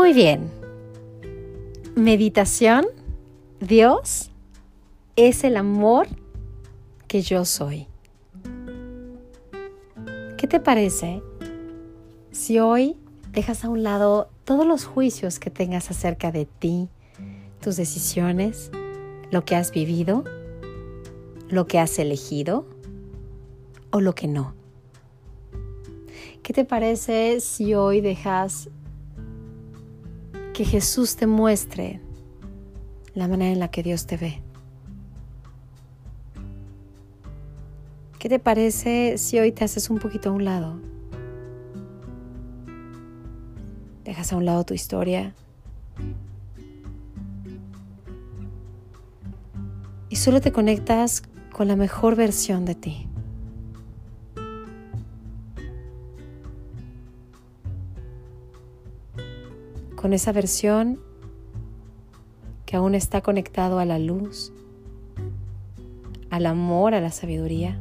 Muy bien. Meditación. Dios es el amor que yo soy. ¿Qué te parece si hoy dejas a un lado todos los juicios que tengas acerca de ti, tus decisiones, lo que has vivido, lo que has elegido o lo que no? ¿Qué te parece si hoy dejas que Jesús te muestre la manera en la que Dios te ve? ¿Qué te parece si hoy te haces un poquito a un lado? Dejas a un lado tu historia. Y solo te conectas con la mejor versión de ti. Con esa versión que aún está conectado a la luz, al amor, a la sabiduría.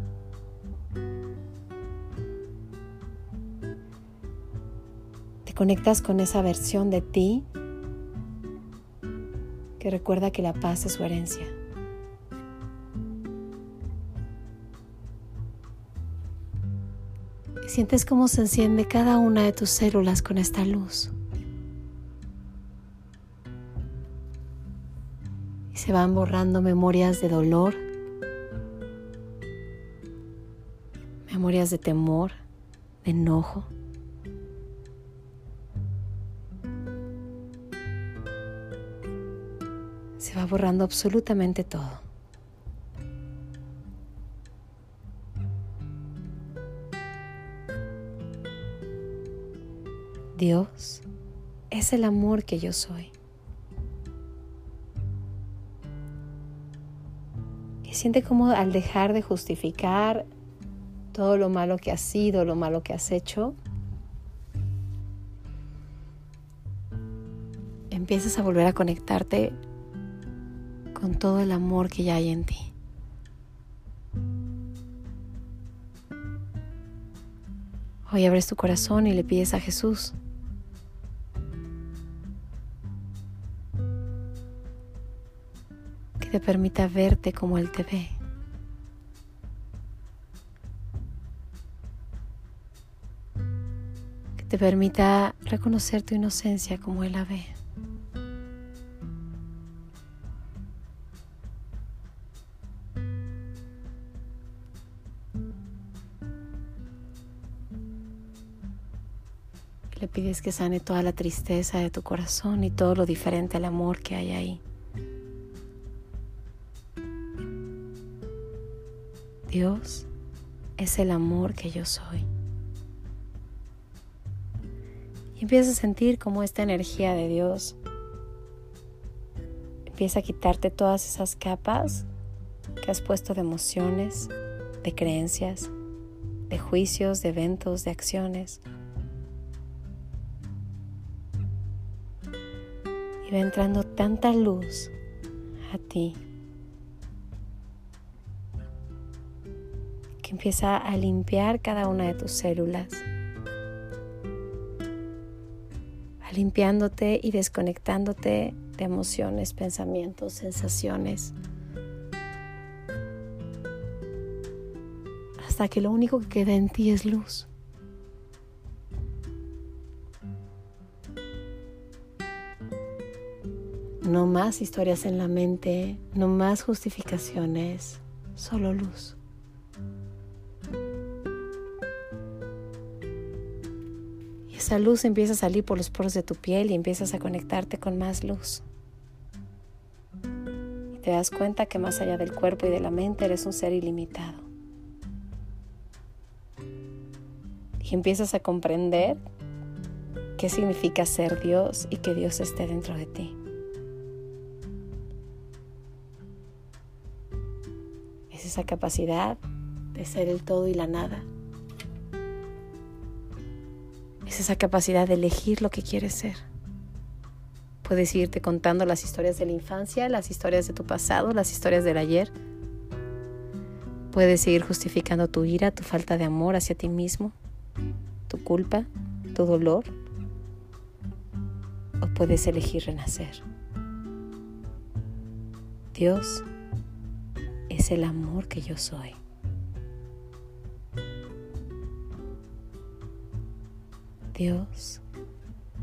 conectas con esa versión de ti que recuerda que la paz es su herencia. sientes cómo se enciende cada una de tus células con esta luz. Se van borrando memorias de dolor, memorias de temor, de enojo. se va borrando absolutamente todo. Dios es el amor que yo soy. Siente como al dejar de justificar todo lo malo que has sido, lo malo que has hecho, empiezas a volver a conectarte con todo el amor que ya hay en ti. Hoy abres tu corazón y le pides a Jesús permita verte como Él te ve. Que te permita reconocer tu inocencia como Él la ve. Le pides que sane toda la tristeza de tu corazón y todo lo diferente al amor que hay ahí. Dios es el amor que yo soy. Y empiezas a sentir como esta energía de Dios empieza a quitarte todas esas capas que has puesto de emociones, de creencias, de juicios, de eventos, de acciones. y va entrando tanta luz a ti empieza a limpiar cada una de tus células, va limpiándote y desconectándote de emociones, pensamientos, sensaciones. Hasta que lo único que queda en ti es luz. No más historias en la mente, no más justificaciones, solo luz. Esa luz empieza a salir por los poros de tu piel y empiezas a conectarte con más luz. Y te das cuenta que más allá del cuerpo y de la mente eres un ser ilimitado. Y empiezas a comprender qué significa ser Dios y que Dios esté dentro de ti. esa capacidad de ser el todo y la nada. Es esa capacidad de elegir lo que quieres ser. Puedes irte contando las historias de la infancia, las historias de tu pasado, las historias del ayer. Puedes seguir justificando tu ira, tu falta de amor hacia ti mismo, tu culpa, tu dolor. O puedes elegir renacer. Dios es el amor que yo soy. Dios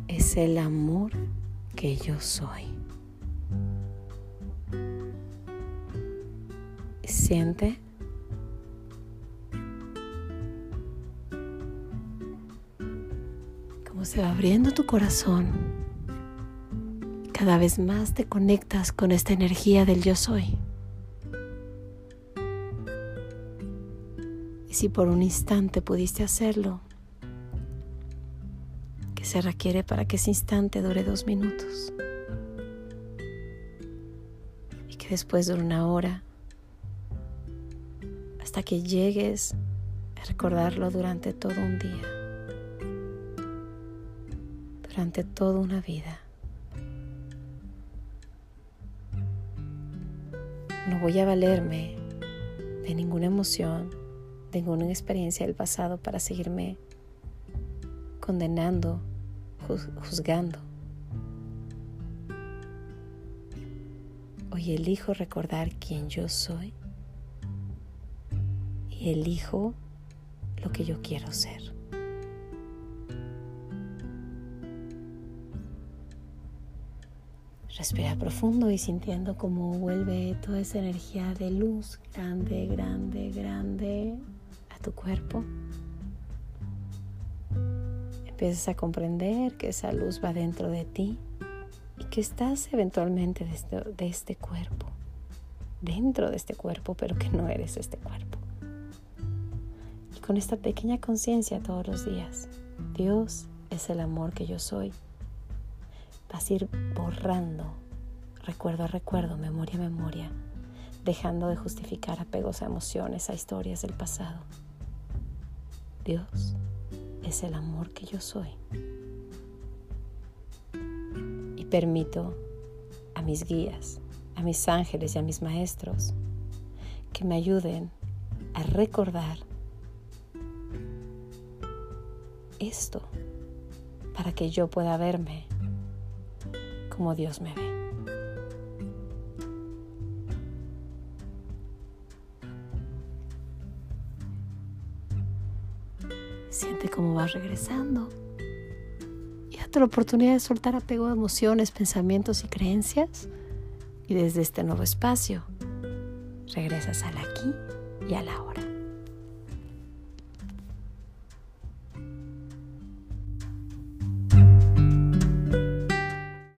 es el amor que yo soy. Siente cómo se va abriendo tu corazón. Cada vez más te conectas con esta energía del yo soy. Y si por un instante pudiste hacerlo, se requiere para que ese instante dure dos minutos. Y que después dure una hora. Hasta que llegues a recordarlo durante todo un día, durante toda una vida. No voy a valerme de ninguna emoción, de ninguna experiencia del pasado para seguirme condenando juzgando. Hoy elijo recordar quién yo soy y elijo lo que yo quiero ser. Respira profundo y sintiendo cómo vuelve toda esa energía de luz grande, grande, grande a tu cuerpo empiezas a comprender que esa luz va dentro de ti y que estás eventualmente de este, de este cuerpo, dentro de este cuerpo, pero que no eres este cuerpo. Y con esta pequeña conciencia todos los días, Dios es el amor que yo soy. Vas a ir borrando recuerdo a recuerdo, memoria a memoria, dejando de justificar apegos a emociones, a historias del pasado. Dios es el amor que yo soy. Y permito a mis guías, a mis ángeles y a mis maestros que me ayuden a recordar esto para que yo pueda verme como Dios me ve. Cómo vas regresando. Y date la oportunidad de soltar apego a emociones, pensamientos y creencias. Y desde este nuevo espacio, regresas al aquí y a la hora.